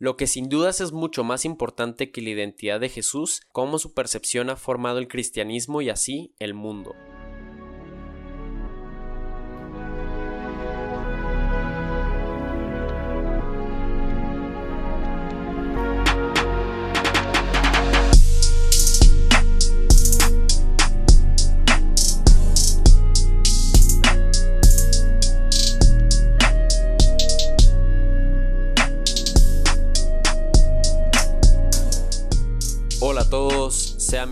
Lo que sin dudas es mucho más importante que la identidad de Jesús, cómo su percepción ha formado el cristianismo y así el mundo.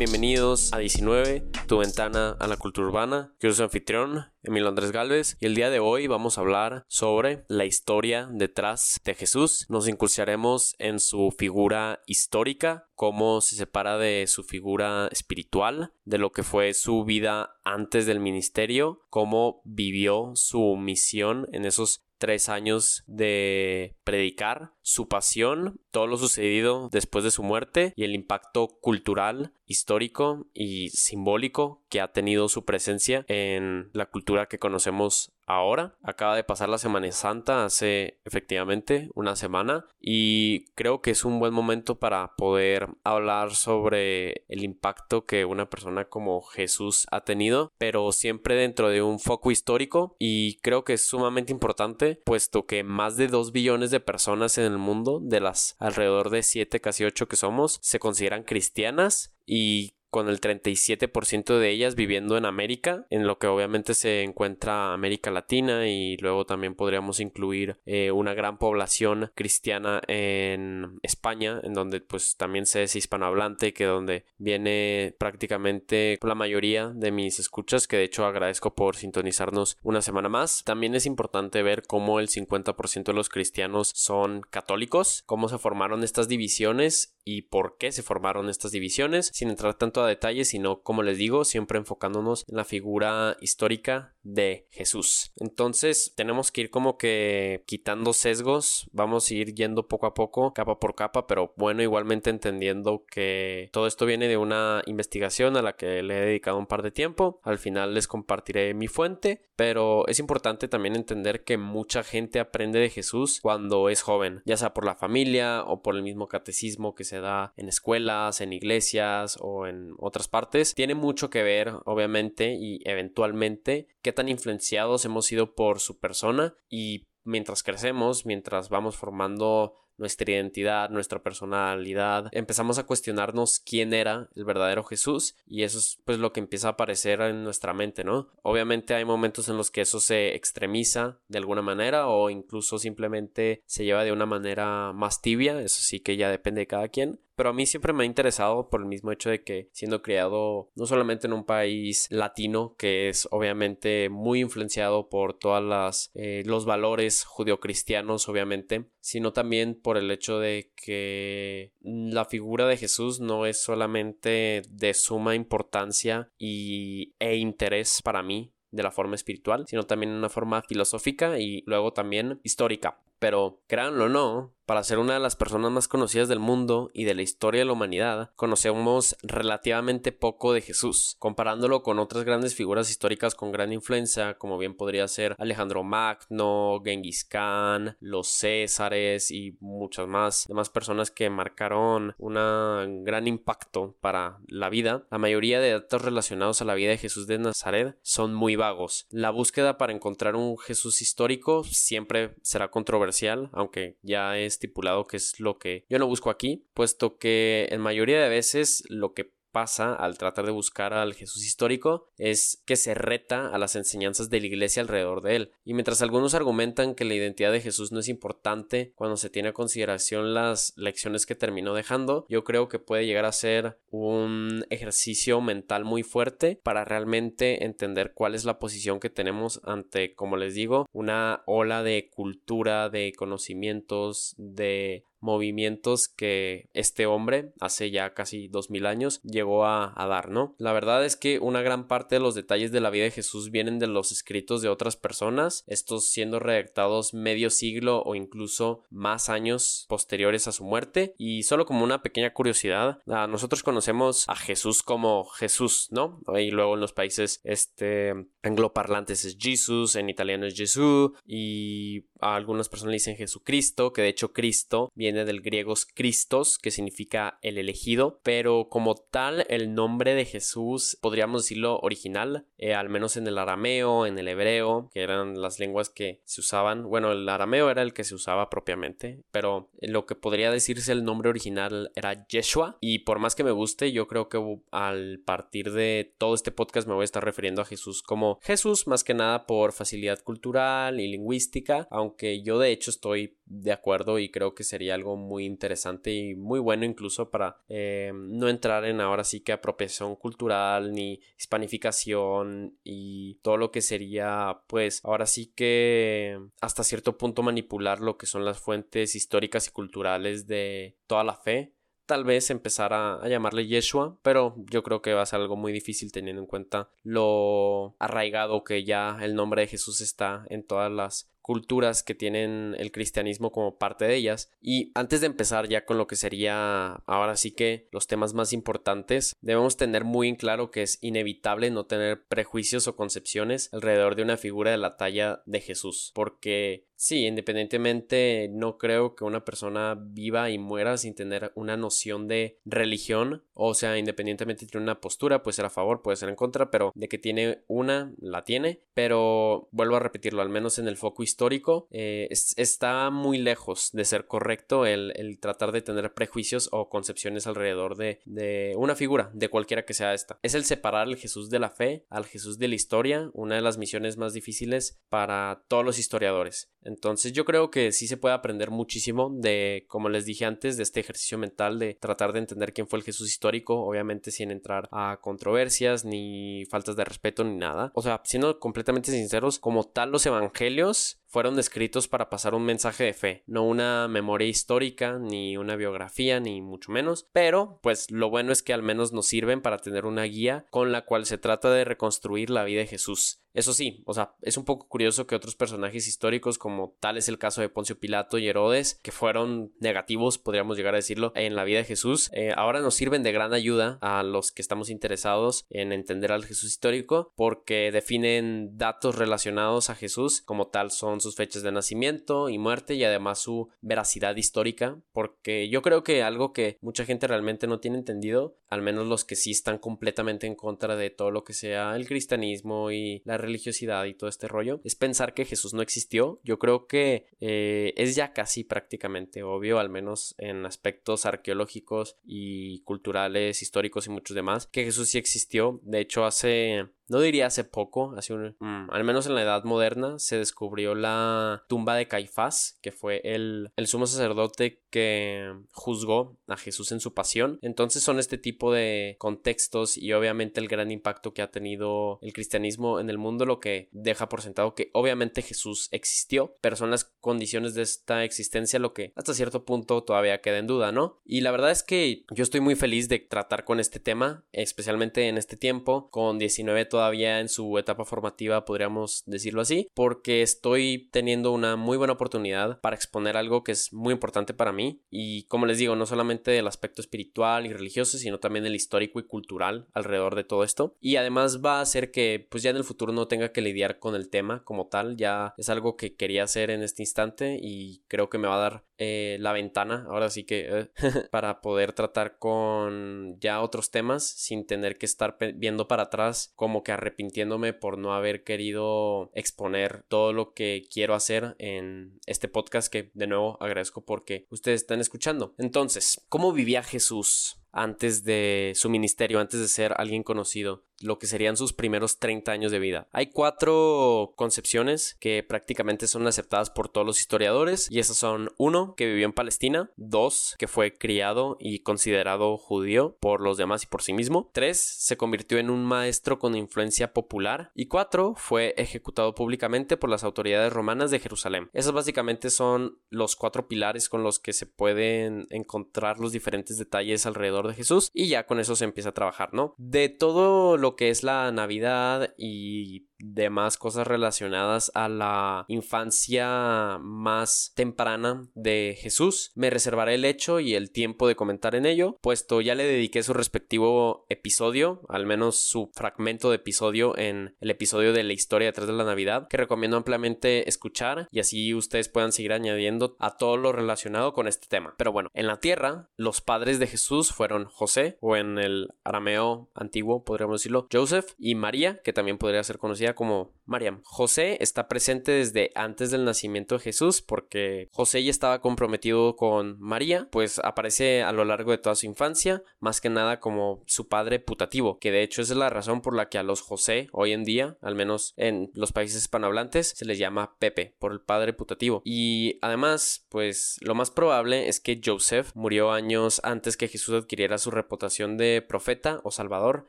Bienvenidos a 19, tu ventana a la cultura urbana. Yo soy anfitrión, Emilio Andrés Galvez, y el día de hoy vamos a hablar sobre la historia detrás de Jesús. Nos incursionaremos en su figura histórica, cómo se separa de su figura espiritual, de lo que fue su vida antes del ministerio, cómo vivió su misión en esos tres años de predicar, su pasión, todo lo sucedido después de su muerte y el impacto cultural, histórico y simbólico que ha tenido su presencia en la cultura que conocemos ahora. Acaba de pasar la Semana Santa hace efectivamente una semana y creo que es un buen momento para poder hablar sobre el impacto que una persona como Jesús ha tenido, pero siempre dentro de un foco histórico y creo que es sumamente importante puesto que más de 2 billones de personas en mundo, de las alrededor de 7, casi 8 que somos, se consideran cristianas y con el 37% de ellas viviendo en América, en lo que obviamente se encuentra América Latina y luego también podríamos incluir eh, una gran población cristiana en España, en donde pues también se es hispanohablante, que donde viene prácticamente la mayoría de mis escuchas, que de hecho agradezco por sintonizarnos una semana más. También es importante ver cómo el 50% de los cristianos son católicos, cómo se formaron estas divisiones y por qué se formaron estas divisiones, sin entrar tanto a detalles, sino como les digo, siempre enfocándonos en la figura histórica de Jesús. Entonces tenemos que ir como que quitando sesgos, vamos a ir yendo poco a poco, capa por capa, pero bueno, igualmente entendiendo que todo esto viene de una investigación a la que le he dedicado un par de tiempo. Al final les compartiré mi fuente, pero es importante también entender que mucha gente aprende de Jesús cuando es joven, ya sea por la familia o por el mismo catecismo que se da en escuelas, en iglesias o en otras partes, tiene mucho que ver, obviamente, y eventualmente, qué tan influenciados hemos sido por su persona. Y mientras crecemos, mientras vamos formando nuestra identidad, nuestra personalidad, empezamos a cuestionarnos quién era el verdadero Jesús. Y eso es pues lo que empieza a aparecer en nuestra mente, ¿no? Obviamente hay momentos en los que eso se extremiza de alguna manera o incluso simplemente se lleva de una manera más tibia, eso sí que ya depende de cada quien, pero a mí siempre me ha interesado por el mismo hecho de que siendo criado no solamente en un país latino que es obviamente muy influenciado por todas las eh, los valores judeocristianos obviamente sino también por el hecho de que la figura de Jesús no es solamente de suma importancia y, e interés para mí de la forma espiritual, sino también una forma filosófica y luego también histórica. Pero créanlo o no, para ser una de las personas más conocidas del mundo y de la historia de la humanidad, conocemos relativamente poco de Jesús, comparándolo con otras grandes figuras históricas con gran influencia, como bien podría ser Alejandro Magno, Genghis Khan, los Césares y muchas más demás personas que marcaron un gran impacto para la vida. La mayoría de datos relacionados a la vida de Jesús de Nazaret son muy vagos. La búsqueda para encontrar un Jesús histórico siempre será controversial, aunque ya es estipulado que es lo que yo no busco aquí, puesto que en mayoría de veces lo que pasa al tratar de buscar al Jesús histórico es que se reta a las enseñanzas de la iglesia alrededor de él. Y mientras algunos argumentan que la identidad de Jesús no es importante cuando se tiene a consideración las lecciones que terminó dejando, yo creo que puede llegar a ser un ejercicio mental muy fuerte para realmente entender cuál es la posición que tenemos ante, como les digo, una ola de cultura, de conocimientos, de movimientos que este hombre hace ya casi dos mil años llegó a, dar, ¿no? La verdad es que una gran parte de los detalles de la vida de Jesús vienen de los escritos de otras personas, estos siendo redactados medio siglo o incluso más años posteriores a su muerte. Y solo como una pequeña curiosidad, nosotros conocemos a Jesús como Jesús, ¿no? Y luego en los países este, angloparlantes es Jesus, en italiano es Jesús y a algunas personas dicen Jesucristo, que de hecho Cristo viene del griego Christos, que significa el elegido, pero como tal el nombre de Jesús, podríamos decirlo original, eh, al menos en el arameo, en el hebreo, que eran las lenguas que se usaban, bueno, el arameo era el que se usaba propiamente, pero lo que podría decirse el nombre original era Yeshua, y por más que me guste, yo creo que al partir de todo este podcast me voy a estar refiriendo a Jesús como Jesús, más que nada por facilidad cultural y lingüística, aunque yo de hecho estoy de acuerdo y creo que sería algo muy interesante y muy bueno incluso para eh, no entrar en ahora sí que apropiación cultural ni hispanificación y todo lo que sería pues ahora sí que hasta cierto punto manipular lo que son las fuentes históricas y culturales de toda la fe. Tal vez empezar a, llamarle Yeshua, pero yo creo que va a ser algo muy difícil teniendo en cuenta lo arraigado que ya el nombre de Jesús está en todas las culturas que tienen el cristianismo como parte de ellas. Y antes de empezar ya con lo que sería ahora sí que los temas más importantes, debemos tener muy en claro que es inevitable no tener prejuicios o concepciones alrededor de una figura de la talla de Jesús, porque Sí, independientemente no creo que una persona viva y muera sin tener una noción de religión, o sea, independientemente tiene una postura, puede ser a favor, puede ser en contra, pero de que tiene una, la tiene, pero vuelvo a repetirlo, al menos en el foco histórico, eh, está muy lejos de ser correcto el, tratar de tener prejuicios o concepciones alrededor de, de una figura, de cualquiera que sea esta. Es el separar al Jesús de la fe al Jesús de la historia, una de las misiones más difíciles para todos los historiadores. Entonces yo creo que sí se puede aprender muchísimo de, como les dije antes, de este ejercicio mental de tratar de entender quién fue el Jesús histórico, obviamente sin entrar a controversias ni faltas de respeto ni nada. O sea, siendo completamente sinceros, como tal los evangelios fueron descritos para pasar un mensaje de fe, no una memoria histórica, ni una biografía, ni mucho menos, pero pues lo bueno es que al menos nos sirven para tener una guía con la cual se trata de reconstruir la vida de Jesús. Eso sí, o sea, es un poco curioso que otros personajes históricos, como tal es el caso de Poncio Pilato y Herodes, que fueron negativos, podríamos llegar a decirlo, en la vida de Jesús, eh, ahora nos sirven de gran ayuda a los que estamos interesados en entender al Jesús histórico, porque definen datos relacionados a Jesús, como tal son sus fechas de nacimiento y muerte y además su veracidad histórica, porque yo creo que algo que mucha gente realmente no tiene entendido, al menos los que sí están completamente en contra de todo lo que sea el cristianismo y la religiosidad y todo este rollo, es pensar que Jesús no existió. Yo creo que eh, es ya casi prácticamente obvio, al menos en aspectos arqueológicos y culturales, históricos y muchos demás, que Jesús sí existió. De hecho, hace no diría hace poco, hace un, mm, al menos en la edad moderna, se descubrió la tumba de Caifás, que fue el, el sumo sacerdote que juzgó a Jesús en su pasión. Entonces son este tipo de contextos y obviamente el gran impacto que ha tenido el cristianismo en el mundo, lo que deja por sentado que obviamente Jesús existió, pero son las condiciones de esta existencia lo que hasta cierto punto todavía queda en duda, ¿no? Y la verdad es que yo estoy muy feliz de tratar con este tema, especialmente en este tiempo, con 19 todavía en su etapa formativa, podríamos decirlo así, porque estoy teniendo una muy buena oportunidad para exponer algo que es muy importante para mí y como les digo, no solamente el aspecto espiritual y religioso, sino también el histórico y cultural alrededor de todo esto. Y además va a hacer que pues ya en el futuro no tenga que lidiar con el tema como tal, ya es algo que quería hacer en este instante y creo que me va a dar eh, la ventana, ahora sí que eh, para poder tratar con ya otros temas sin tener que estar viendo para atrás como que arrepintiéndome por no haber querido exponer todo lo que quiero hacer en este podcast que de nuevo agradezco porque ustedes están escuchando. Entonces, ¿cómo vivía Jesús? antes de su ministerio, antes de ser alguien conocido, lo que serían sus primeros 30 años de vida. Hay cuatro concepciones que prácticamente son aceptadas por todos los historiadores y esas son uno, que vivió en Palestina, dos, que fue criado y considerado judío por los demás y por sí mismo, tres, se convirtió en un maestro con influencia popular y cuatro, fue ejecutado públicamente por las autoridades romanas de Jerusalén. Esos básicamente son los cuatro pilares con los que se pueden encontrar los diferentes detalles alrededor de Jesús y ya con eso se empieza a trabajar, ¿no? De todo lo que es la Navidad y demás cosas relacionadas a la infancia más temprana de Jesús. Me reservaré el hecho y el tiempo de comentar en ello, puesto ya le dediqué su respectivo episodio, al menos su fragmento de episodio en el episodio de la historia detrás de la Navidad, que recomiendo ampliamente escuchar y así ustedes puedan seguir añadiendo a todo lo relacionado con este tema. Pero bueno, en la tierra, los padres de Jesús fueron José, o en el arameo antiguo podríamos decirlo, Joseph, y María, que también podría ser conocida como Mariam. José está presente desde antes del nacimiento de Jesús porque José ya estaba comprometido con María, pues aparece a lo largo de toda su infancia, más que nada como su padre putativo, que de hecho es la razón por la que a los José hoy en día, al menos en los países hispanohablantes, se les llama Pepe, por el padre putativo. Y además, pues lo más probable es que Joseph murió años antes que Jesús adquiriera su reputación de profeta o salvador,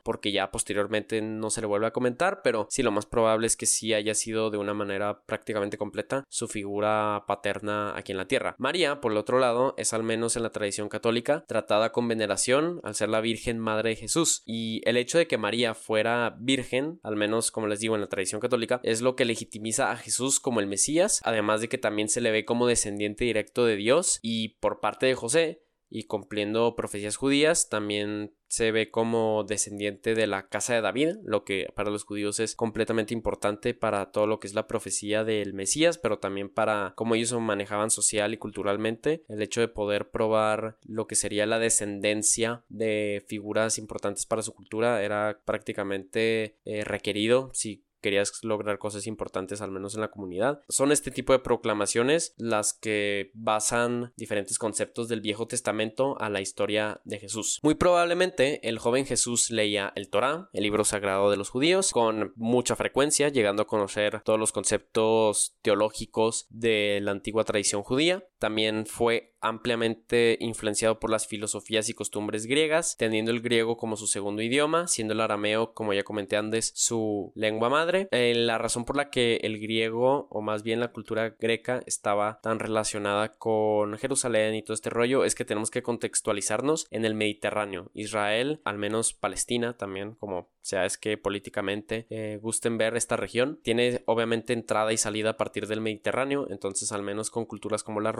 porque ya posteriormente no se le vuelve a comentar, pero sí lo más probable es que sí haya sido de una manera prácticamente completa su figura paterna aquí en la tierra. María, por el otro lado, es al menos en la tradición católica tratada con veneración al ser la Virgen Madre de Jesús. Y el hecho de que María fuera virgen, al menos como les digo en la tradición católica, es lo que legitimiza a Jesús como el Mesías, además de que también se le ve como descendiente directo de Dios y por parte de José, y cumpliendo profecías judías, también se ve como descendiente de la casa de David, lo que para los judíos es completamente importante para todo lo que es la profecía del Mesías, pero también para cómo ellos se manejaban social y culturalmente, el hecho de poder probar lo que sería la descendencia de figuras importantes para su cultura era prácticamente eh, requerido si querías lograr cosas importantes al menos en la comunidad. Son este tipo de proclamaciones las que basan diferentes conceptos del Viejo Testamento a la historia de Jesús. Muy probablemente el joven Jesús leía el Torá, el libro sagrado de los judíos, con mucha frecuencia, llegando a conocer todos los conceptos teológicos de la antigua tradición judía. También fue ampliamente influenciado por las filosofías y costumbres griegas, teniendo el griego como su segundo idioma, siendo el arameo, como ya comenté antes, su lengua madre. Eh, la razón por la que el griego, o más bien la cultura greca, estaba tan relacionada con Jerusalén y todo este rollo, es que tenemos que contextualizarnos en el Mediterráneo. Israel, al menos Palestina también, como sea es que políticamente eh, gusten ver esta región, tiene obviamente entrada y salida a partir del Mediterráneo, entonces al menos con culturas como la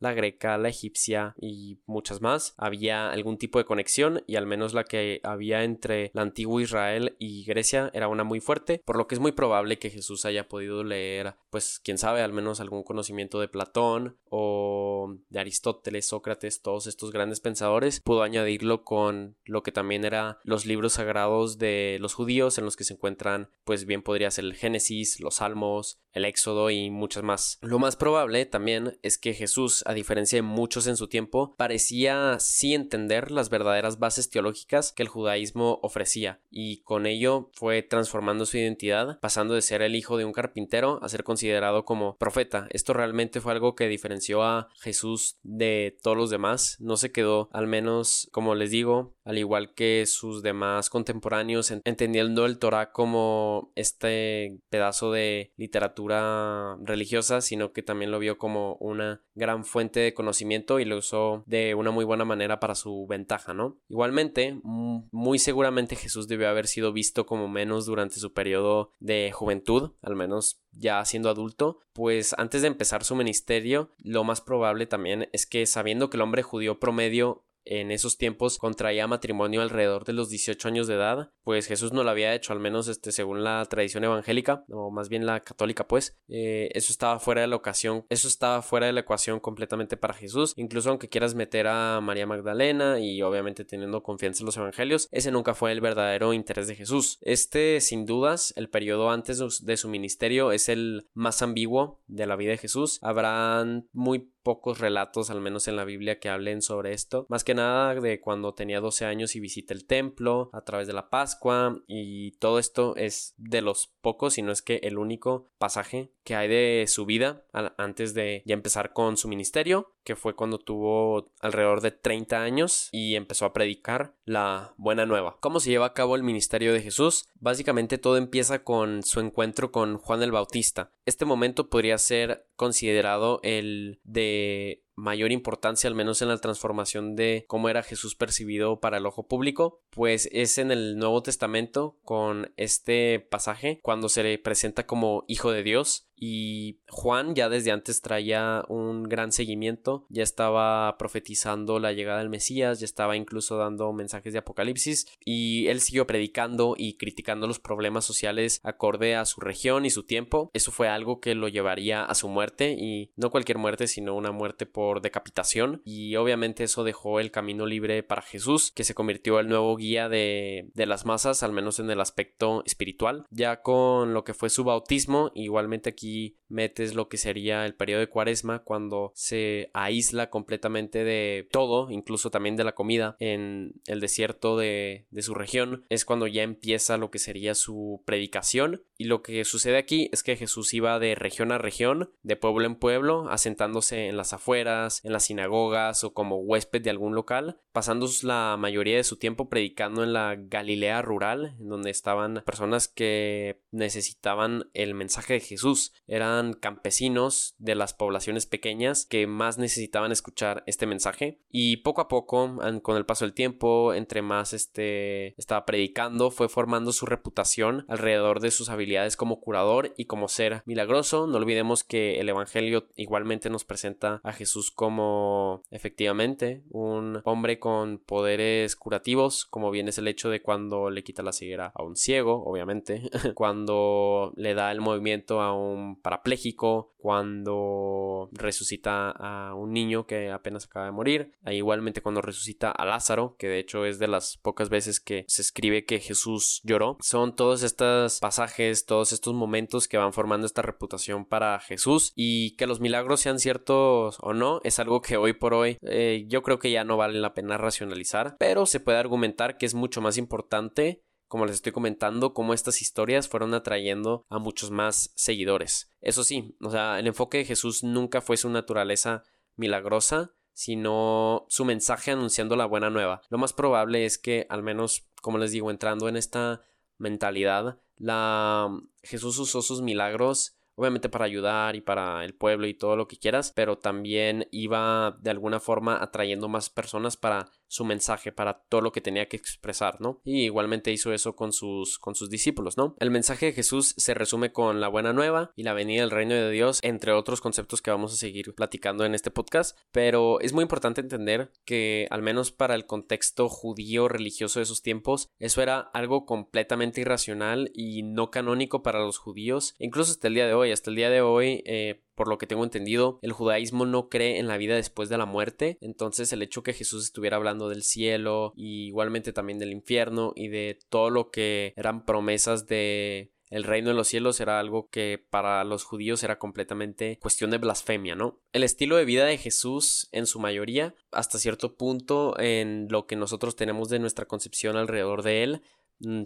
la greca, la egipcia y muchas más, había algún tipo de conexión y al menos la que había entre la antiguo Israel y Grecia era una muy fuerte, por lo que es muy probable que Jesús haya podido leer, pues quién sabe, al menos algún conocimiento de Platón o de Aristóteles, Sócrates, todos estos grandes pensadores, pudo añadirlo con lo que también era los libros sagrados de los judíos en los que se encuentran, pues bien podría ser el Génesis, los Salmos, el Éxodo y muchas más. Lo más probable también es que Jesús, a diferencia de muchos en su tiempo, parecía sí entender las verdaderas bases teológicas que el judaísmo ofrecía y con ello fue transformando su identidad, pasando de ser el hijo de un carpintero a ser considerado como profeta. Esto realmente fue algo que diferenció a Jesús de todos los demás. No se quedó, al menos, como les digo, al igual que sus demás contemporáneos, entendiendo el Torah como este pedazo de literatura religiosa, sino que también lo vio como una gran fuente de conocimiento y lo usó de una muy buena manera para su ventaja, ¿no? Igualmente, muy seguramente Jesús debió haber sido visto como menos durante su periodo de juventud, al menos ya siendo adulto, pues antes de empezar su ministerio, lo más probable también es que sabiendo que el hombre judío promedio en esos tiempos contraía matrimonio alrededor de los 18 años de edad, pues Jesús no lo había hecho, al menos este, según la tradición evangélica, o más bien la católica, pues, eh, eso estaba fuera de la ocasión, eso estaba fuera de la ecuación completamente para Jesús, incluso aunque quieras meter a María Magdalena y obviamente teniendo confianza en los evangelios, ese nunca fue el verdadero interés de Jesús. Este, sin dudas, el periodo antes de su ministerio es el más ambiguo de la vida de Jesús. Habrán muy pocos relatos, al menos en la Biblia, que hablen sobre esto. Más que nada de cuando tenía 12 años y visita el templo a través de la Pascua y todo esto es de los pocos, si no es que el único pasaje que hay de su vida antes de ya empezar con su ministerio, que fue cuando tuvo alrededor de 30 años y empezó a predicar la buena nueva. ¿Cómo se lleva a cabo el ministerio de Jesús? Básicamente todo empieza con su encuentro con Juan el Bautista. Este momento podría ser considerado el de mayor importancia, al menos en la transformación de cómo era Jesús percibido para el ojo público, pues es en el Nuevo Testamento con este pasaje cuando se le presenta como Hijo de Dios y Juan ya desde antes traía un gran seguimiento, ya estaba profetizando la llegada del Mesías, ya estaba incluso dando mensajes de Apocalipsis y él siguió predicando y criticando los problemas sociales acorde a su región y su tiempo. Eso fue algo que lo llevaría a su muerte y no cualquier muerte sino una muerte por decapitación y obviamente eso dejó el camino libre para Jesús que se convirtió el nuevo guía de, de las masas al menos en el aspecto espiritual ya con lo que fue su bautismo igualmente aquí metes lo que sería el periodo de cuaresma cuando se aísla completamente de todo, incluso también de la comida en el desierto de, de su región, es cuando ya empieza lo que sería su predicación. Y lo que sucede aquí es que Jesús iba de región a región, de pueblo en pueblo, asentándose en las afueras, en las sinagogas o como huésped de algún local, pasando la mayoría de su tiempo predicando en la Galilea rural, donde estaban personas que necesitaban el mensaje de Jesús eran campesinos de las poblaciones pequeñas que más necesitaban escuchar este mensaje. Y poco a poco con el paso del tiempo entre más este estaba predicando fue formando su reputación alrededor de sus habilidades como curador y como ser milagroso. No olvidemos que el evangelio igualmente nos presenta a Jesús como efectivamente un hombre con poderes curativos como bien es el hecho de cuando le quita la ceguera a un ciego obviamente cuando le da el movimiento a un parapléjico, cuando resucita a un niño que apenas acaba de morir, e igualmente cuando resucita a Lázaro, que de hecho es de las pocas veces que se escribe que Jesús lloró. Son todos estos pasajes, todos estos momentos que van formando esta reputación para Jesús y que los milagros sean ciertos o no es algo que hoy por hoy eh, yo creo que ya no vale la pena racionalizar, pero se puede argumentar que es mucho más importante como les estoy comentando, cómo estas historias fueron atrayendo a muchos más seguidores. Eso sí, o sea, el enfoque de Jesús nunca fue su naturaleza milagrosa, sino su mensaje anunciando la buena nueva. Lo más probable es que, al menos, como les digo, entrando en esta mentalidad, la Jesús usó sus milagros obviamente para ayudar y para el pueblo y todo lo que quieras, pero también iba de alguna forma atrayendo más personas para su mensaje, para todo lo que tenía que expresar, ¿no? Y igualmente hizo eso con sus, con sus discípulos, ¿no? El mensaje de Jesús se resume con la buena nueva y la venida del reino de Dios, entre otros conceptos que vamos a seguir platicando en este podcast, pero es muy importante entender que al menos para el contexto judío religioso de esos tiempos, eso era algo completamente irracional y no canónico para los judíos, incluso hasta el día de hoy, hasta el día de hoy, eh, por lo que tengo entendido, el judaísmo no cree en la vida después de la muerte, entonces el hecho que Jesús estuviera hablando del cielo y igualmente también del infierno y de todo lo que eran promesas de el reino de los cielos era algo que para los judíos era completamente cuestión de blasfemia, ¿no? El estilo de vida de Jesús, en su mayoría, hasta cierto punto, en lo que nosotros tenemos de nuestra concepción alrededor de él,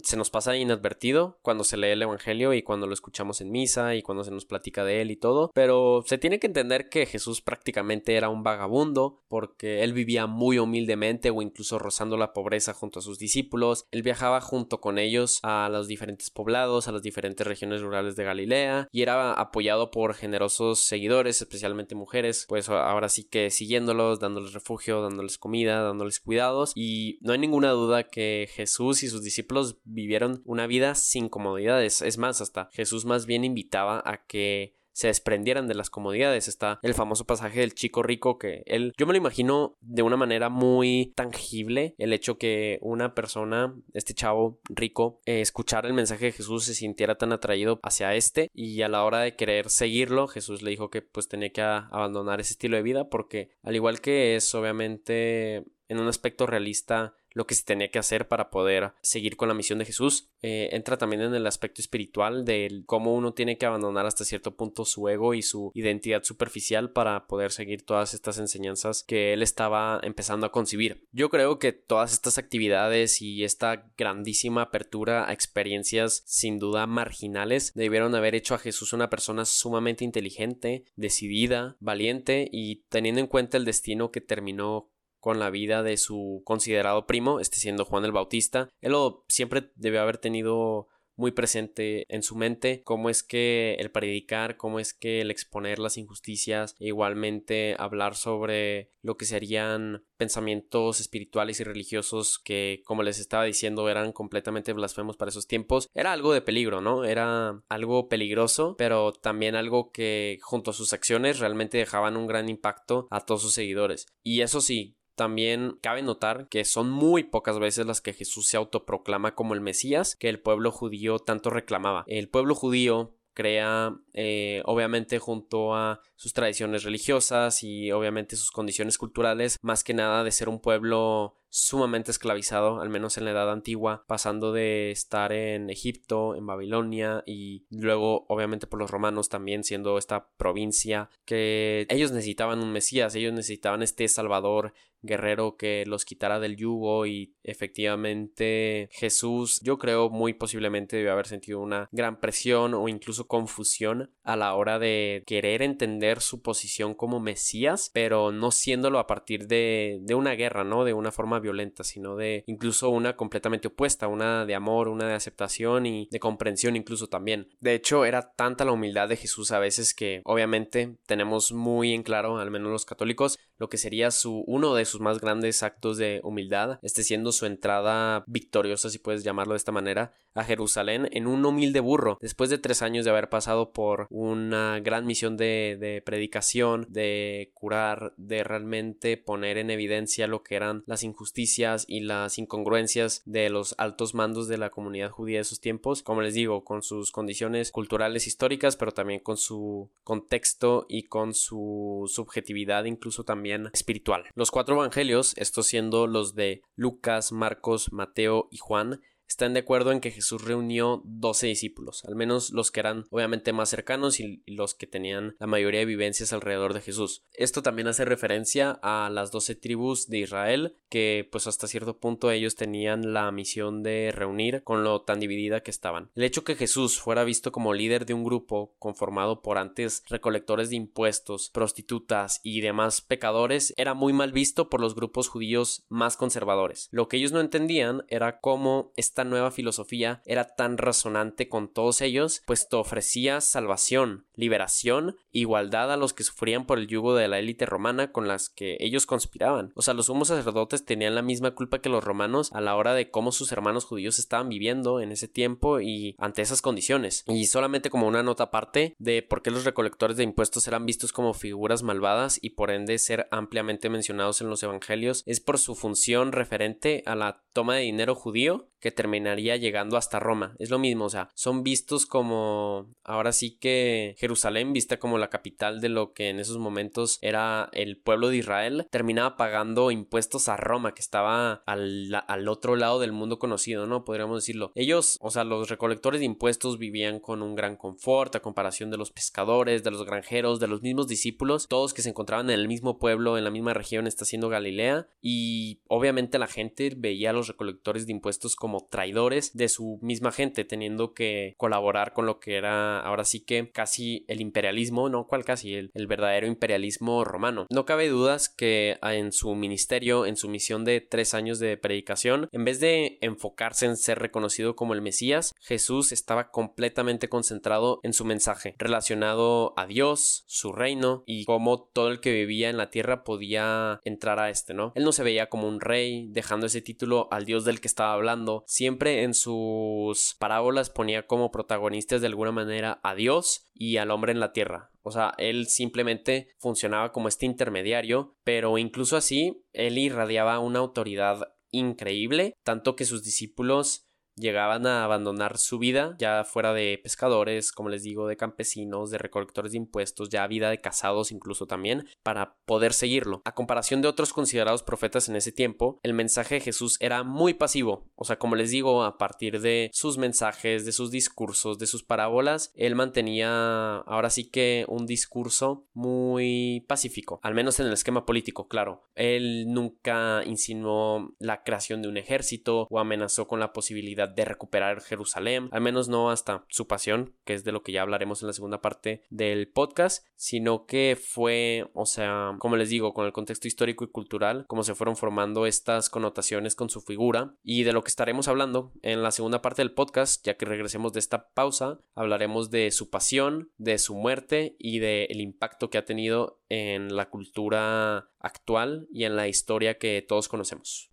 se nos pasa inadvertido cuando se lee el Evangelio y cuando lo escuchamos en misa y cuando se nos platica de él y todo, pero se tiene que entender que Jesús prácticamente era un vagabundo porque él vivía muy humildemente o incluso rozando la pobreza junto a sus discípulos, él viajaba junto con ellos a los diferentes poblados, a las diferentes regiones rurales de Galilea y era apoyado por generosos seguidores, especialmente mujeres, pues ahora sí que siguiéndolos, dándoles refugio, dándoles comida, dándoles cuidados y no hay ninguna duda que Jesús y sus discípulos vivieron una vida sin comodidades. Es más, hasta Jesús más bien invitaba a que se desprendieran de las comodidades. Está el famoso pasaje del chico rico que él, yo me lo imagino de una manera muy tangible, el hecho que una persona, este chavo rico, eh, escuchara el mensaje de Jesús se sintiera tan atraído hacia este y a la hora de querer seguirlo, Jesús le dijo que pues tenía que abandonar ese estilo de vida porque al igual que es obviamente en un aspecto realista lo que se tenía que hacer para poder seguir con la misión de Jesús. Eh, entra también en el aspecto espiritual de cómo uno tiene que abandonar hasta cierto punto su ego y su identidad superficial para poder seguir todas estas enseñanzas que él estaba empezando a concebir. Yo creo que todas estas actividades y esta grandísima apertura a experiencias sin duda marginales debieron haber hecho a Jesús una persona sumamente inteligente, decidida, valiente y teniendo en cuenta el destino que terminó con la vida de su considerado primo, este siendo Juan el Bautista. Él siempre debió haber tenido muy presente en su mente, cómo es que el predicar, cómo es que el exponer las injusticias, e igualmente hablar sobre lo que serían pensamientos espirituales y religiosos que, como les estaba diciendo, eran completamente blasfemos para esos tiempos, era algo de peligro, ¿no? Era algo peligroso, pero también algo que junto a sus acciones realmente dejaban un gran impacto a todos sus seguidores. Y eso sí, también cabe notar que son muy pocas veces las que Jesús se autoproclama como el Mesías que el pueblo judío tanto reclamaba. El pueblo judío crea eh, obviamente junto a sus tradiciones religiosas y obviamente sus condiciones culturales más que nada de ser un pueblo sumamente esclavizado, al menos en la edad antigua, pasando de estar en Egipto, en Babilonia y luego obviamente por los romanos también siendo esta provincia que ellos necesitaban un Mesías, ellos necesitaban este Salvador guerrero que los quitara del yugo y efectivamente Jesús yo creo muy posiblemente debe haber sentido una gran presión o incluso confusión a la hora de querer entender su posición como Mesías pero no siéndolo a partir de, de una guerra, ¿no? De una forma violenta, sino de incluso una completamente opuesta, una de amor, una de aceptación y de comprensión incluso también. De hecho, era tanta la humildad de Jesús a veces que obviamente tenemos muy en claro, al menos los católicos, lo que sería su uno de sus más grandes actos de humildad, este siendo su entrada victoriosa, si puedes llamarlo de esta manera, a Jerusalén en un humilde burro, después de tres años de haber pasado por una gran misión de, de predicación, de curar, de realmente poner en evidencia lo que eran las injusticias y las incongruencias de los altos mandos de la comunidad judía de esos tiempos, como les digo, con sus condiciones culturales históricas, pero también con su contexto y con su subjetividad incluso también espiritual. Los cuatro evangelios, estos siendo los de Lucas, Marcos, Mateo y Juan, están de acuerdo en que Jesús reunió 12 discípulos, al menos los que eran obviamente más cercanos y los que tenían la mayoría de vivencias alrededor de Jesús. Esto también hace referencia a las 12 tribus de Israel que pues hasta cierto punto ellos tenían la misión de reunir con lo tan dividida que estaban. El hecho que Jesús fuera visto como líder de un grupo conformado por antes recolectores de impuestos, prostitutas y demás pecadores era muy mal visto por los grupos judíos más conservadores. Lo que ellos no entendían era cómo esta nueva filosofía era tan razonante con todos ellos, pues te ofrecía salvación, liberación, igualdad a los que sufrían por el yugo de la élite romana con las que ellos conspiraban. O sea, los sumos sacerdotes tenían la misma culpa que los romanos a la hora de cómo sus hermanos judíos estaban viviendo en ese tiempo y ante esas condiciones. Y solamente como una nota aparte de por qué los recolectores de impuestos eran vistos como figuras malvadas y por ende ser ampliamente mencionados en los evangelios es por su función referente a la toma de dinero judío que terminaría llegando hasta Roma. Es lo mismo, o sea, son vistos como ahora sí que Jerusalén, vista como capital de lo que en esos momentos era el pueblo de Israel, terminaba pagando impuestos a Roma, que estaba al, al otro lado del mundo conocido, ¿no? Podríamos decirlo. Ellos, o sea, los recolectores de impuestos vivían con un gran confort a comparación de los pescadores, de los granjeros, de los mismos discípulos, todos que se encontraban en el mismo pueblo, en la misma región, está siendo Galilea, y obviamente la gente veía a los recolectores de impuestos como como traidores de su misma gente, teniendo que colaborar con lo que era ahora sí que casi el imperialismo, no cual casi el, el verdadero imperialismo romano. No cabe dudas que en su ministerio, en su misión de tres años de predicación, en vez de enfocarse en ser reconocido como el Mesías, Jesús estaba completamente concentrado en su mensaje, relacionado a Dios, su reino y cómo todo el que vivía en la tierra podía entrar a este, ¿no? Él no se veía como un rey, dejando ese título al Dios del que estaba hablando, siempre en sus parábolas ponía como protagonistas de alguna manera a Dios y al hombre en la tierra. O sea, él simplemente funcionaba como este intermediario, pero incluso así, él irradiaba una autoridad increíble, tanto que sus discípulos llegaban a abandonar su vida, ya fuera de pescadores, como les digo, de campesinos, de recolectores de impuestos, ya vida de casados incluso también, para poder seguirlo. A comparación de otros considerados profetas en ese tiempo, el mensaje de Jesús era muy pasivo, o sea, como les digo, a partir de sus mensajes, de sus discursos, de sus parábolas, él mantenía ahora sí que un discurso muy pacífico, al menos en el esquema político, claro. Él nunca insinuó la creación de un ejército o amenazó con la posibilidad de recuperar Jerusalén, al menos no hasta su pasión, que es de lo que ya hablaremos en la segunda parte del podcast, sino que fue, o sea, como les digo, con el contexto histórico y cultural, cómo se fueron formando estas connotaciones con su figura y de lo que estaremos hablando en la segunda parte del podcast, ya que regresemos de esta pausa, hablaremos de su pasión, de su muerte y del impacto que ha tenido en la cultura actual y en la historia que todos conocemos.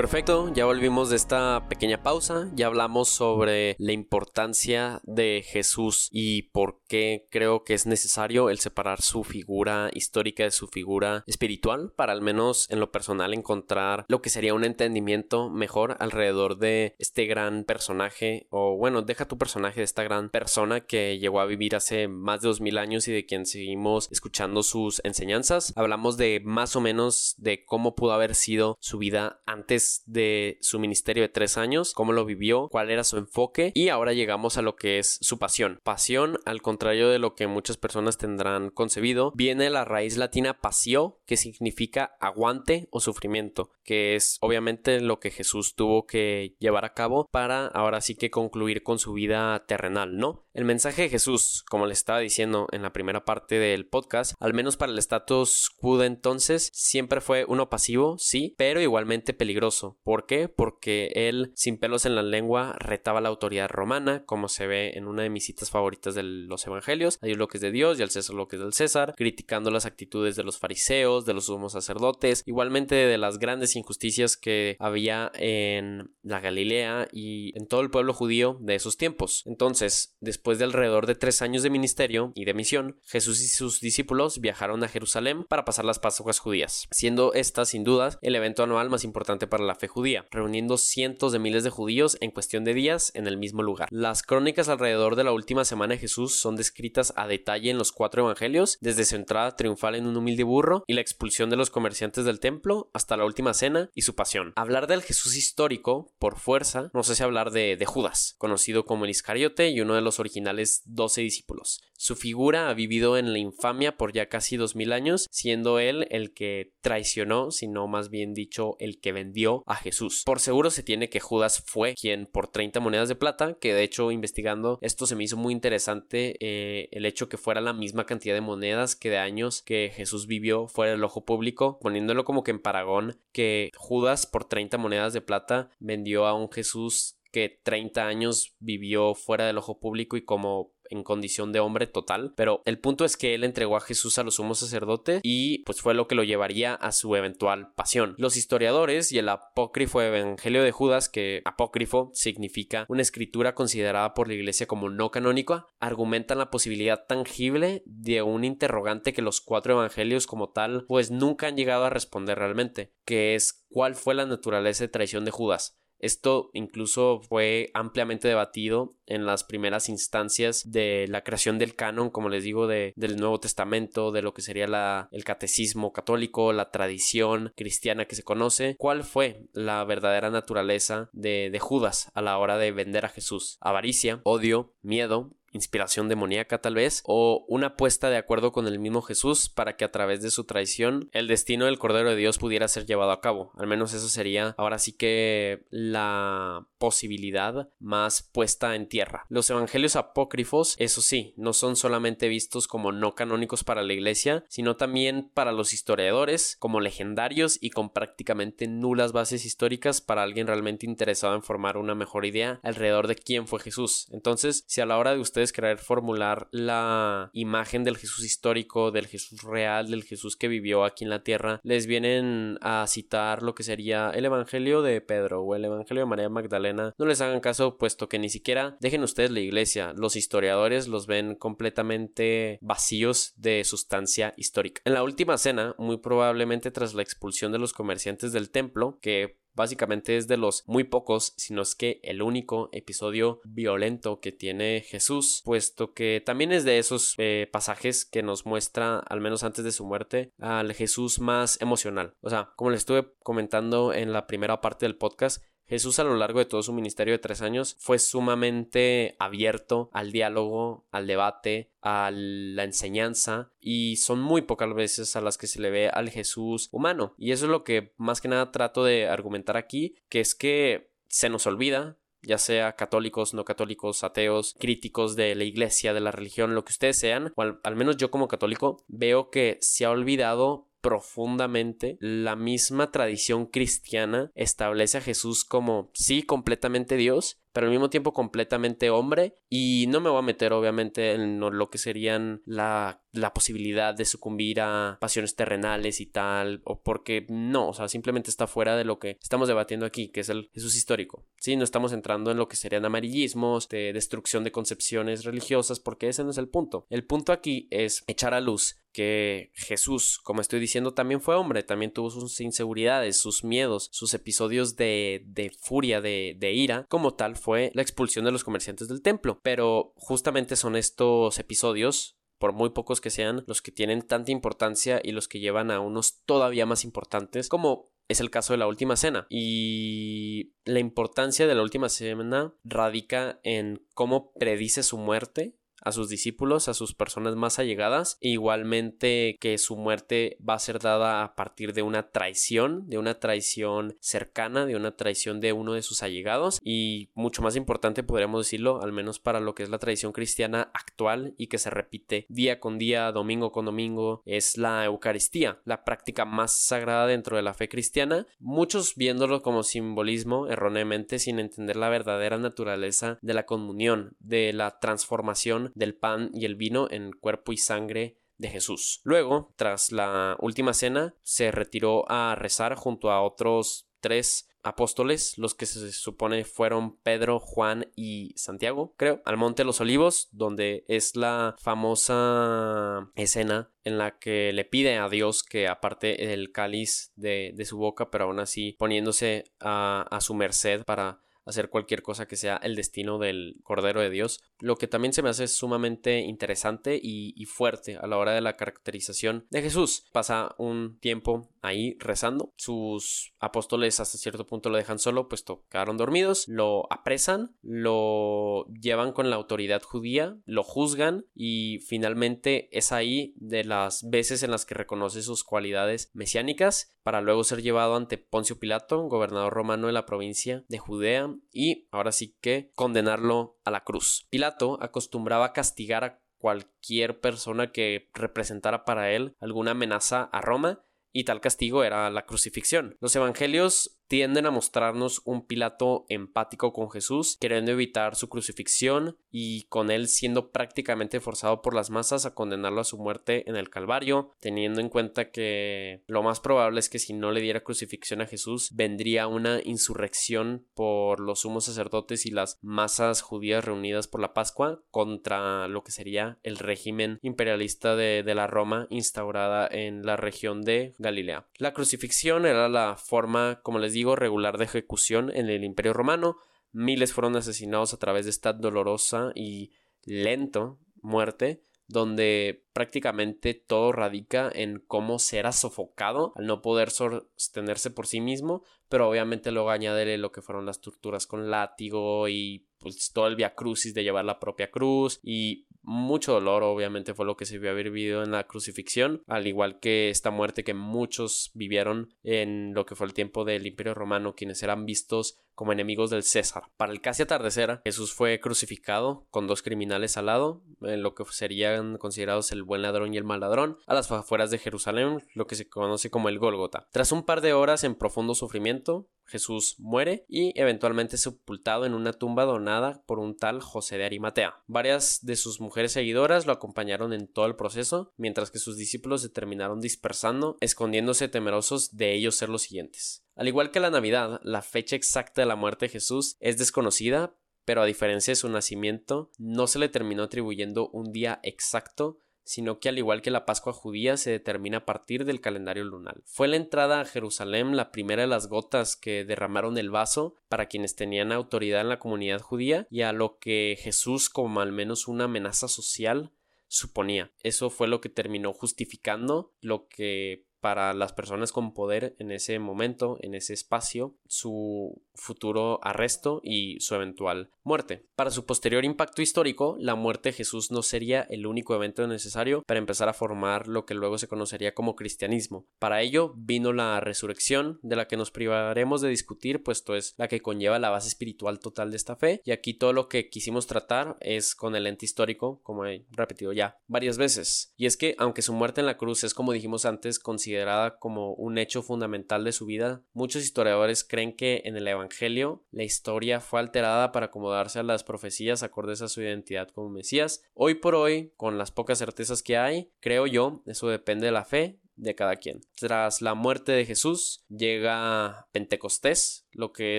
Perfecto, ya volvimos de esta pequeña pausa, ya hablamos sobre la importancia de Jesús y por qué creo que es necesario el separar su figura histórica de su figura espiritual para al menos en lo personal encontrar lo que sería un entendimiento mejor alrededor de este gran personaje o bueno, deja tu personaje de esta gran persona que llegó a vivir hace más de dos mil años y de quien seguimos escuchando sus enseñanzas. Hablamos de más o menos de cómo pudo haber sido su vida antes de su ministerio de tres años, cómo lo vivió, cuál era su enfoque y ahora llegamos a lo que es su pasión. Pasión, al contrario de lo que muchas personas tendrán concebido, viene la raíz latina pasio, que significa aguante o sufrimiento, que es obviamente lo que Jesús tuvo que llevar a cabo para ahora sí que concluir con su vida terrenal, ¿no? El mensaje de Jesús, como le estaba diciendo en la primera parte del podcast, al menos para el estatus quo entonces, siempre fue uno pasivo, sí, pero igualmente peligroso ¿Por qué? Porque él, sin pelos en la lengua, retaba la autoridad romana, como se ve en una de mis citas favoritas de los evangelios, hay lo que es de Dios y al César lo que es del César, criticando las actitudes de los fariseos, de los sumos sacerdotes, igualmente de las grandes injusticias que había en la Galilea y en todo el pueblo judío de esos tiempos. Entonces, después de alrededor de tres años de ministerio y de misión, Jesús y sus discípulos viajaron a Jerusalén para pasar las Pascuas judías, siendo esta sin duda el evento anual más importante para la fe judía, reuniendo cientos de miles de judíos en cuestión de días en el mismo lugar. Las crónicas alrededor de la última semana de Jesús son descritas a detalle en los cuatro evangelios, desde su entrada triunfal en un humilde burro y la expulsión de los comerciantes del templo hasta la última cena y su pasión. Hablar del Jesús histórico, por fuerza, no sé si hablar de, de Judas, conocido como el Iscariote y uno de los originales doce discípulos. Su figura ha vivido en la infamia por ya casi dos mil años, siendo él el que traicionó, sino más bien dicho, el que vendió a Jesús. Por seguro se tiene que Judas fue quien por 30 monedas de plata, que de hecho investigando esto se me hizo muy interesante eh, el hecho que fuera la misma cantidad de monedas que de años que Jesús vivió fuera del ojo público, poniéndolo como que en paragón que Judas por 30 monedas de plata vendió a un Jesús que 30 años vivió fuera del ojo público y como en condición de hombre total, pero el punto es que él entregó a Jesús a los sumos sacerdotes y pues fue lo que lo llevaría a su eventual pasión. Los historiadores y el apócrifo Evangelio de Judas, que apócrifo significa una escritura considerada por la iglesia como no canónica, argumentan la posibilidad tangible de un interrogante que los cuatro evangelios como tal pues nunca han llegado a responder realmente, que es cuál fue la naturaleza de traición de Judas. Esto incluso fue ampliamente debatido en las primeras instancias de la creación del canon, como les digo, de, del Nuevo Testamento, de lo que sería el catecismo católico, la tradición cristiana que se conoce. ¿Cuál fue la verdadera naturaleza de, de Judas a la hora de vender a Jesús? Avaricia, odio, miedo, inspiración demoníaca tal vez, o una puesta de acuerdo con el mismo Jesús para que a través de su traición el destino del Cordero de Dios pudiera ser llevado a cabo. Al menos eso sería ahora sí que la posibilidad más puesta en tierra. Los evangelios apócrifos, eso sí, no son solamente vistos como no canónicos para la iglesia, sino también para los historiadores como legendarios y con prácticamente nulas bases históricas para alguien realmente interesado en formar una mejor idea alrededor de quién fue Jesús. Entonces, si a la hora de usted querer formular la imagen del Jesús histórico, del Jesús real, del Jesús que vivió aquí en la tierra, les vienen a citar lo que sería el Evangelio de Pedro o el Evangelio de María Magdalena. No les hagan caso, puesto que ni siquiera dejen ustedes la iglesia. Los historiadores los ven completamente vacíos de sustancia histórica. En la última cena, muy probablemente tras la expulsión de los comerciantes del templo, que Básicamente es de los muy pocos, si no es que el único episodio violento que tiene Jesús, puesto que también es de esos eh, pasajes que nos muestra, al menos antes de su muerte, al Jesús más emocional. O sea, como les estuve comentando en la primera parte del podcast, Jesús a lo largo de todo su ministerio de tres años fue sumamente abierto al diálogo, al debate, a la enseñanza y son muy pocas veces a las que se le ve al Jesús humano. Y eso es lo que más que nada trato de argumentar aquí, que es que se nos olvida ya sea católicos, no católicos, ateos, críticos de la iglesia, de la religión, lo que ustedes sean, o al, al menos yo como católico, veo que se ha olvidado profundamente la misma tradición cristiana establece a Jesús como sí completamente Dios pero al mismo tiempo completamente hombre y no me voy a meter obviamente en lo que serían la, la posibilidad de sucumbir a pasiones terrenales y tal o porque no, o sea, simplemente está fuera de lo que estamos debatiendo aquí, que es el Jesús histórico. Sí, no estamos entrando en lo que serían amarillismos, de destrucción de concepciones religiosas, porque ese no es el punto. El punto aquí es echar a luz que Jesús, como estoy diciendo, también fue hombre, también tuvo sus inseguridades, sus miedos, sus episodios de, de furia, de, de ira, como tal fue la expulsión de los comerciantes del templo. Pero justamente son estos episodios por muy pocos que sean, los que tienen tanta importancia y los que llevan a unos todavía más importantes, como es el caso de la última cena. Y la importancia de la última cena radica en cómo predice su muerte a sus discípulos, a sus personas más allegadas, igualmente que su muerte va a ser dada a partir de una traición, de una traición cercana, de una traición de uno de sus allegados, y mucho más importante podríamos decirlo, al menos para lo que es la tradición cristiana actual y que se repite día con día, domingo con domingo, es la Eucaristía, la práctica más sagrada dentro de la fe cristiana, muchos viéndolo como simbolismo erróneamente sin entender la verdadera naturaleza de la comunión, de la transformación del pan y el vino en cuerpo y sangre de Jesús. Luego, tras la última cena, se retiró a rezar junto a otros tres apóstoles, los que se supone fueron Pedro, Juan y Santiago, creo, al Monte de los Olivos, donde es la famosa escena en la que le pide a Dios que aparte el cáliz de, su boca, pero aún así poniéndose a, a su merced para hacer cualquier cosa que sea el destino del Cordero de Dios, lo que también se me hace sumamente interesante y, fuerte a la hora de la caracterización de Jesús. Pasa un tiempo ahí rezando, sus apóstoles hasta cierto punto lo dejan solo, puesto quedaron dormidos, lo apresan, lo llevan con la autoridad judía, lo juzgan y finalmente es ahí de las veces en las que reconoce sus cualidades mesiánicas para luego ser llevado ante Poncio Pilato, gobernador romano de la provincia de Judea, y ahora sí que condenarlo a la cruz. Pilato acostumbraba castigar a cualquier persona que representara para él alguna amenaza a Roma, y tal castigo era la crucifixión. Los evangelios tienden a mostrarnos un Pilato empático con Jesús, queriendo evitar su crucifixión y con él siendo prácticamente forzado por las masas a condenarlo a su muerte en el Calvario, teniendo en cuenta que lo más probable es que si no le diera crucifixión a Jesús, vendría una insurrección por los sumos sacerdotes y las masas judías reunidas por la Pascua contra lo que sería el régimen imperialista de, la Roma instaurada en la región de Galilea. La crucifixión era la forma, como les digo, regular de ejecución en el Imperio Romano. Miles fueron asesinados a través de esta dolorosa y lento muerte, donde prácticamente todo radica en cómo será sofocado al no poder sostenerse por sí mismo, pero obviamente luego añádele lo que fueron las torturas con látigo y pues todo el via crucis de llevar la propia cruz y mucho dolor obviamente fue lo que se vio haber vivido en la crucifixión, al igual que esta muerte que muchos vivieron en lo que fue el tiempo del Imperio Romano, quienes eran vistos como enemigos del César. Para el casi atardecer, Jesús fue crucificado con dos criminales al lado, en lo que serían considerados el buen ladrón y el mal ladrón, a las afueras de Jerusalén, lo que se conoce como el Gólgota. Tras un par de horas en profundo sufrimiento, Jesús muere y eventualmente sepultado en una tumba donada por un tal José de Arimatea. Varias de sus mujeres seguidoras lo acompañaron en todo el proceso, mientras que sus discípulos se terminaron dispersando, escondiéndose temerosos de ellos ser los siguientes. Al igual que la Navidad, la fecha exacta de la muerte de Jesús es desconocida, pero a diferencia de su nacimiento, no se le terminó atribuyendo un día exacto sino que al igual que la Pascua judía se determina a partir del calendario lunar. Fue la entrada a Jerusalén la primera de las gotas que derramaron el vaso para quienes tenían autoridad en la comunidad judía y a lo que Jesús como al menos una amenaza social suponía. Eso fue lo que terminó justificando lo que para las personas con poder en ese momento, en ese espacio, su futuro arresto y su eventual muerte. Para su posterior impacto histórico, la muerte de Jesús no sería el único evento necesario para empezar a formar lo que luego se conocería como cristianismo. Para ello vino la resurrección, de la que nos privaremos de discutir, puesto es la que conlleva la base espiritual total de esta fe, y aquí todo lo que quisimos tratar es con el ente histórico, como he repetido ya varias veces. Y es que, aunque su muerte en la cruz es, como dijimos antes, considerada como un hecho fundamental de su vida, muchos historiadores creen que en el Evangelio la historia fue alterada para acomodarse a las profecías acordes a su identidad como Mesías. Hoy por hoy, con las pocas certezas que hay, creo yo, eso depende de la fe de cada quien. Tras la muerte de Jesús llega Pentecostés, lo que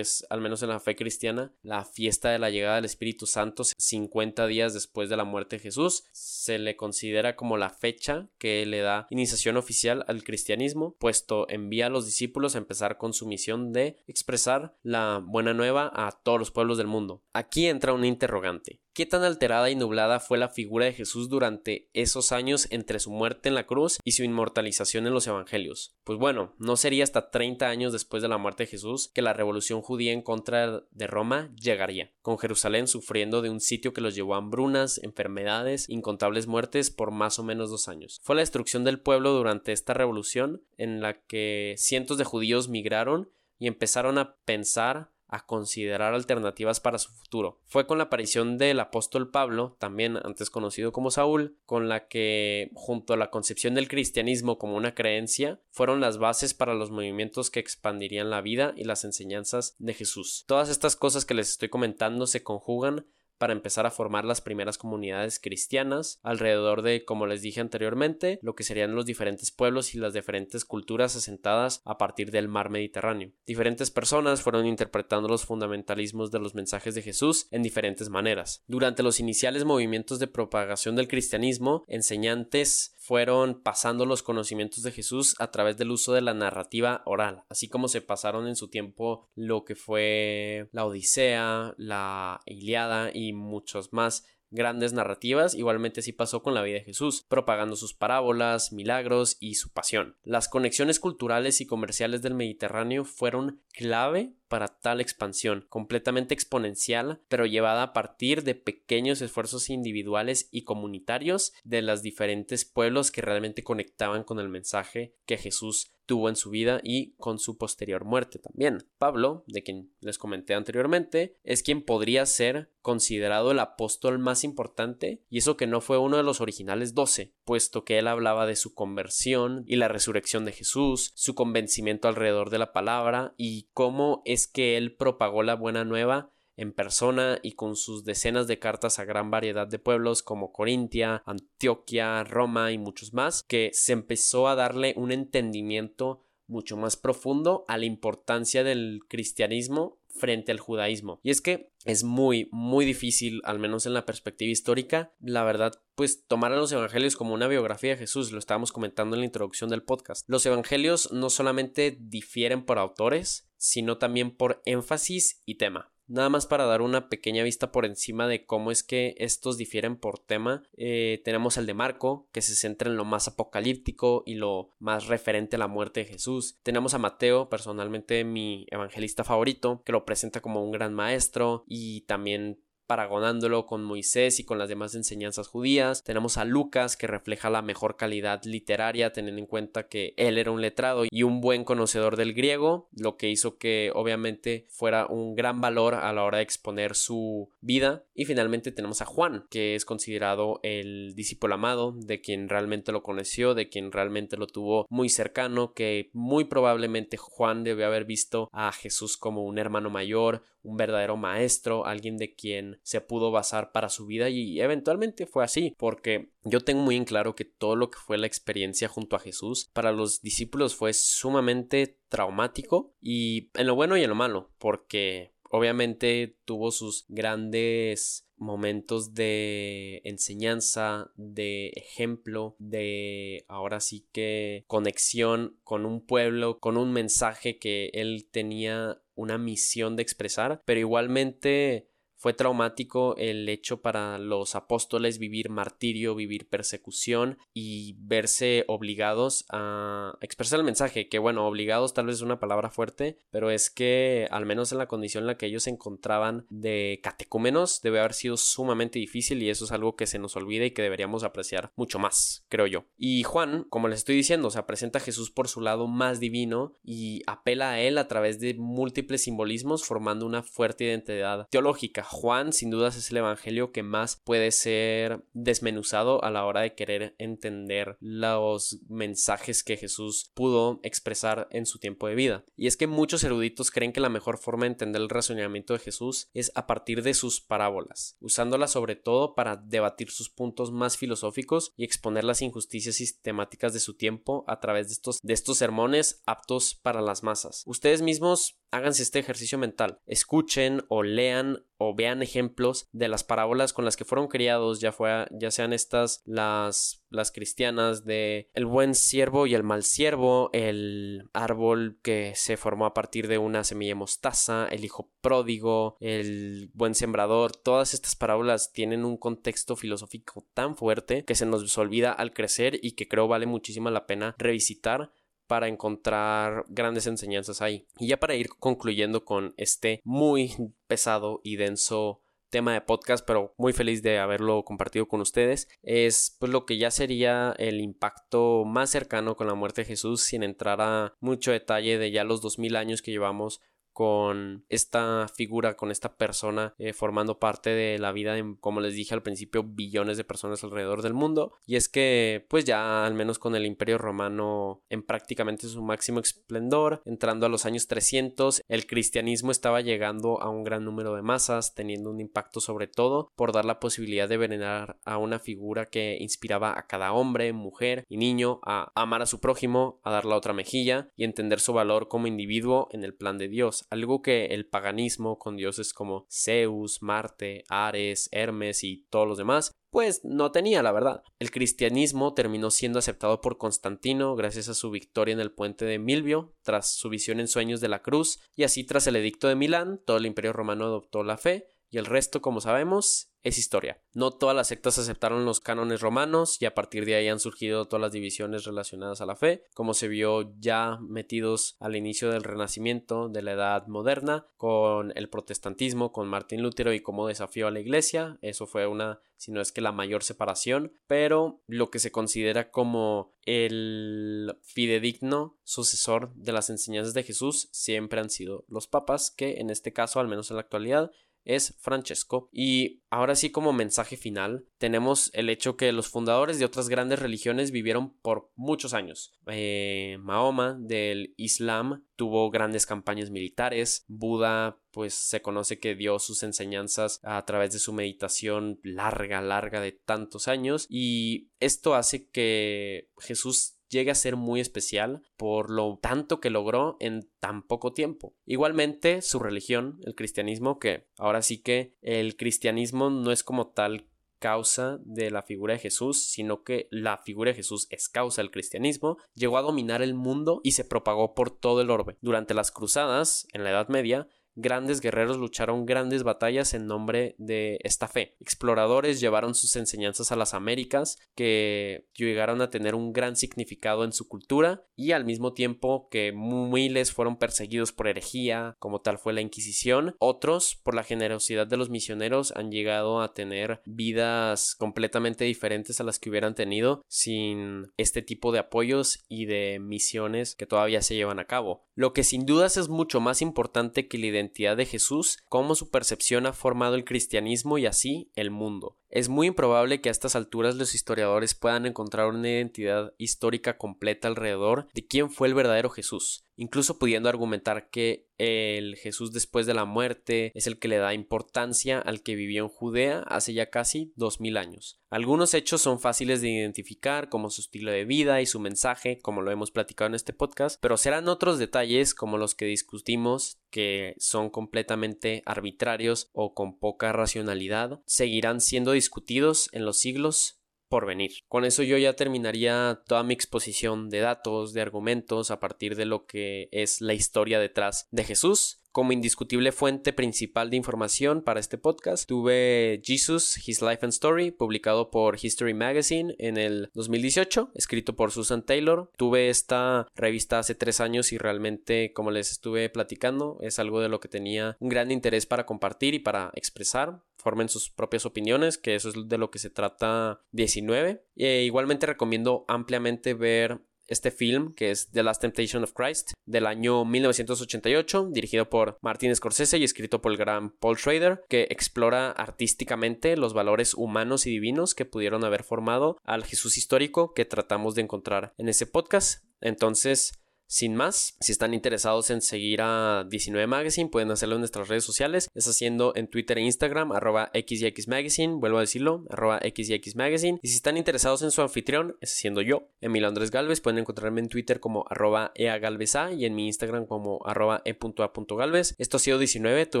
es, al menos en la fe cristiana, la fiesta de la llegada del Espíritu Santo 50 días después de la muerte de Jesús. Se le considera como la fecha que le da iniciación oficial al cristianismo, puesto envía a los discípulos a empezar con su misión de expresar la buena nueva a todos los pueblos del mundo. Aquí entra un interrogante. ¿Qué tan alterada y nublada fue la figura de Jesús durante esos años entre su muerte en la cruz y su inmortalización en los evangelios? Pues bueno, no sería hasta 30 años después de la muerte de Jesús que la revolución judía en contra de Roma llegaría, con Jerusalén sufriendo de un sitio que los llevó a hambrunas, enfermedades, incontables muertes por más o menos dos años. Fue la destrucción del pueblo durante esta revolución en la que cientos de judíos migraron y empezaron a pensar a considerar alternativas para su futuro. Fue con la aparición del apóstol Pablo, también antes conocido como Saúl, con la que, junto a la concepción del cristianismo como una creencia, fueron las bases para los movimientos que expandirían la vida y las enseñanzas de Jesús. Todas estas cosas que les estoy comentando se conjugan para empezar a formar las primeras comunidades cristianas alrededor de, como les dije anteriormente, lo que serían los diferentes pueblos y las diferentes culturas asentadas a partir del mar Mediterráneo. Diferentes personas fueron interpretando los fundamentalismos de los mensajes de Jesús en diferentes maneras. Durante los iniciales movimientos de propagación del cristianismo, enseñantes fueron pasando los conocimientos de Jesús a través del uso de la narrativa oral, así como se pasaron en su tiempo lo que fue la Odisea, la Iliada y muchos más grandes narrativas, igualmente así pasó con la vida de Jesús, propagando sus parábolas, milagros y su pasión. Las conexiones culturales y comerciales del Mediterráneo fueron clave para tal expansión, completamente exponencial, pero llevada a partir de pequeños esfuerzos individuales y comunitarios de los diferentes pueblos que realmente conectaban con el mensaje que Jesús tuvo en su vida y con su posterior muerte también. Pablo, de quien les comenté anteriormente, es quien podría ser considerado el apóstol más importante, y eso que no fue uno de los originales doce, puesto que él hablaba de su conversión y la resurrección de Jesús, su convencimiento alrededor de la palabra y cómo es que él propagó la buena nueva en persona y con sus decenas de cartas a gran variedad de pueblos como Corintia, Antioquia, Roma y muchos más, que se empezó a darle un entendimiento mucho más profundo a la importancia del cristianismo frente al judaísmo. Y es que es muy, muy difícil, al menos en la perspectiva histórica, la verdad, pues tomar a los evangelios como una biografía de Jesús, lo estábamos comentando en la introducción del podcast. Los evangelios no solamente difieren por autores, sino también por énfasis y tema. Nada más para dar una pequeña vista por encima de cómo es que estos difieren por tema, eh, tenemos el de Marco, que se centra en lo más apocalíptico y lo más referente a la muerte de Jesús. Tenemos a Mateo, personalmente mi evangelista favorito, que lo presenta como un gran maestro y también paragonándolo con Moisés y con las demás enseñanzas judías. Tenemos a Lucas que refleja la mejor calidad literaria teniendo en cuenta que él era un letrado y un buen conocedor del griego, lo que hizo que obviamente fuera un gran valor a la hora de exponer su vida. Y finalmente tenemos a Juan, que es considerado el discípulo amado, de quien realmente lo conoció, de quien realmente lo tuvo muy cercano, que muy probablemente Juan debe haber visto a Jesús como un hermano mayor, un verdadero maestro, alguien de quien se pudo basar para su vida y eventualmente fue así, porque yo tengo muy en claro que todo lo que fue la experiencia junto a Jesús para los discípulos fue sumamente traumático y en lo bueno y en lo malo, porque obviamente tuvo sus grandes momentos de enseñanza, de ejemplo, de ahora sí que conexión con un pueblo, con un mensaje que él tenía una misión de expresar, pero igualmente fue traumático el hecho para los apóstoles vivir martirio, vivir persecución y verse obligados a expresar el mensaje, que bueno, obligados tal vez es una palabra fuerte, pero es que al menos en la condición en la que ellos se encontraban de catecúmenos debe haber sido sumamente difícil y eso es algo que se nos olvida y que deberíamos apreciar mucho más, creo yo. Y Juan, como les estoy diciendo, se presenta a Jesús por su lado más divino y apela a él a través de múltiples simbolismos formando una fuerte identidad teológica Juan sin dudas es el evangelio que más puede ser desmenuzado a la hora de querer entender los mensajes que Jesús pudo expresar en su tiempo de vida. Y es que muchos eruditos creen que la mejor forma de entender el razonamiento de Jesús es a partir de sus parábolas, usándolas sobre todo para debatir sus puntos más filosóficos y exponer las injusticias sistemáticas de su tiempo a través de estos, de estos sermones aptos para las masas. Ustedes mismos háganse este ejercicio mental, escuchen o lean o vean ejemplos de las parábolas con las que fueron criados, ya, ya sean estas las, las cristianas de el buen siervo y el mal siervo, el árbol que se formó a partir de una semilla mostaza, el hijo pródigo, el buen sembrador, todas estas parábolas tienen un contexto filosófico tan fuerte que se nos olvida al crecer y que creo vale muchísimo la pena revisitar para encontrar grandes enseñanzas ahí. Y ya para ir concluyendo con este muy pesado y denso tema de podcast, pero muy feliz de haberlo compartido con ustedes, es pues lo que ya sería el impacto más cercano con la muerte de Jesús sin entrar a mucho detalle de ya los 2000 años que llevamos con esta figura, con esta persona eh, formando parte de la vida de, como les dije al principio, billones de personas alrededor del mundo. Y es que, pues ya al menos con el Imperio Romano en prácticamente su máximo esplendor, entrando a los años 300, el cristianismo estaba llegando a un gran número de masas, teniendo un impacto sobre todo por dar la posibilidad de venerar a una figura que inspiraba a cada hombre, mujer y niño a amar a su prójimo, a dar la otra mejilla y entender su valor como individuo en el plan de Dios algo que el paganismo con dioses como Zeus, Marte, Ares, Hermes y todos los demás pues no tenía, la verdad. El cristianismo terminó siendo aceptado por Constantino gracias a su victoria en el puente de Milvio, tras su visión en sueños de la cruz, y así tras el edicto de Milán, todo el imperio romano adoptó la fe, y el resto, como sabemos, es historia. No todas las sectas aceptaron los cánones romanos y a partir de ahí han surgido todas las divisiones relacionadas a la fe, como se vio ya metidos al inicio del Renacimiento de la Edad Moderna con el protestantismo, con Martín Lutero y como desafío a la Iglesia. Eso fue una, si no es que la mayor separación, pero lo que se considera como el fidedigno sucesor de las enseñanzas de Jesús siempre han sido los papas, que en este caso, al menos en la actualidad, es Francesco. Y ahora sí como mensaje final tenemos el hecho que los fundadores de otras grandes religiones vivieron por muchos años. Eh, Mahoma del Islam tuvo grandes campañas militares. Buda pues se conoce que dio sus enseñanzas a través de su meditación larga, larga de tantos años. Y esto hace que Jesús llegue a ser muy especial por lo tanto que logró en tan poco tiempo. Igualmente, su religión, el cristianismo, que ahora sí que el cristianismo no es como tal causa de la figura de Jesús, sino que la figura de Jesús es causa del cristianismo, llegó a dominar el mundo y se propagó por todo el orbe. Durante las cruzadas, en la Edad Media, grandes guerreros lucharon grandes batallas en nombre de esta fe. Exploradores llevaron sus enseñanzas a las Américas, que llegaron a tener un gran significado en su cultura, y al mismo tiempo que miles fueron perseguidos por herejía, como tal fue la Inquisición, otros, por la generosidad de los misioneros, han llegado a tener vidas completamente diferentes a las que hubieran tenido sin este tipo de apoyos y de misiones que todavía se llevan a cabo. Lo que sin dudas es mucho más importante que la identidad de Jesús, cómo su percepción ha formado el cristianismo y así el mundo. Es muy improbable que a estas alturas los historiadores puedan encontrar una identidad histórica completa alrededor de quién fue el verdadero Jesús, incluso pudiendo argumentar que el Jesús después de la muerte es el que le da importancia al que vivió en Judea hace ya casi dos mil años. Algunos hechos son fáciles de identificar, como su estilo de vida y su mensaje, como lo hemos platicado en este podcast, pero serán otros detalles como los que discutimos que son completamente arbitrarios o con poca racionalidad, seguirán siendo discutidos en los siglos por venir. Con eso yo ya terminaría toda mi exposición de datos, de argumentos a partir de lo que es la historia detrás de Jesús. Como indiscutible fuente principal de información para este podcast, tuve Jesus, His Life and Story, publicado por History Magazine en el 2018, escrito por Susan Taylor. Tuve esta revista hace tres años y realmente, como les estuve platicando, es algo de lo que tenía un gran interés para compartir y para expresar formen sus propias opiniones, que eso es de lo que se trata 19. E igualmente recomiendo ampliamente ver este film que es The Last Temptation of Christ del año 1988 dirigido por Martin Scorsese y escrito por el gran Paul Schrader que explora artísticamente los valores humanos y divinos que pudieron haber formado al Jesús histórico que tratamos de encontrar en ese podcast. Entonces sin más, si están interesados en seguir a 19 Magazine, pueden hacerlo en nuestras redes sociales. Es haciendo en Twitter e Instagram, arroba XYX Magazine, vuelvo a decirlo, arroba XYX Magazine. Y si están interesados en su anfitrión, es haciendo yo, Emilio Andrés Galvez, pueden encontrarme en Twitter como arroba EAGalveza y en mi Instagram como arroba E.A.Galvez. Esto ha sido 19, tu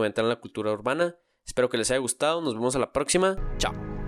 ventana en la cultura urbana. Espero que les haya gustado, nos vemos a la próxima. Chao.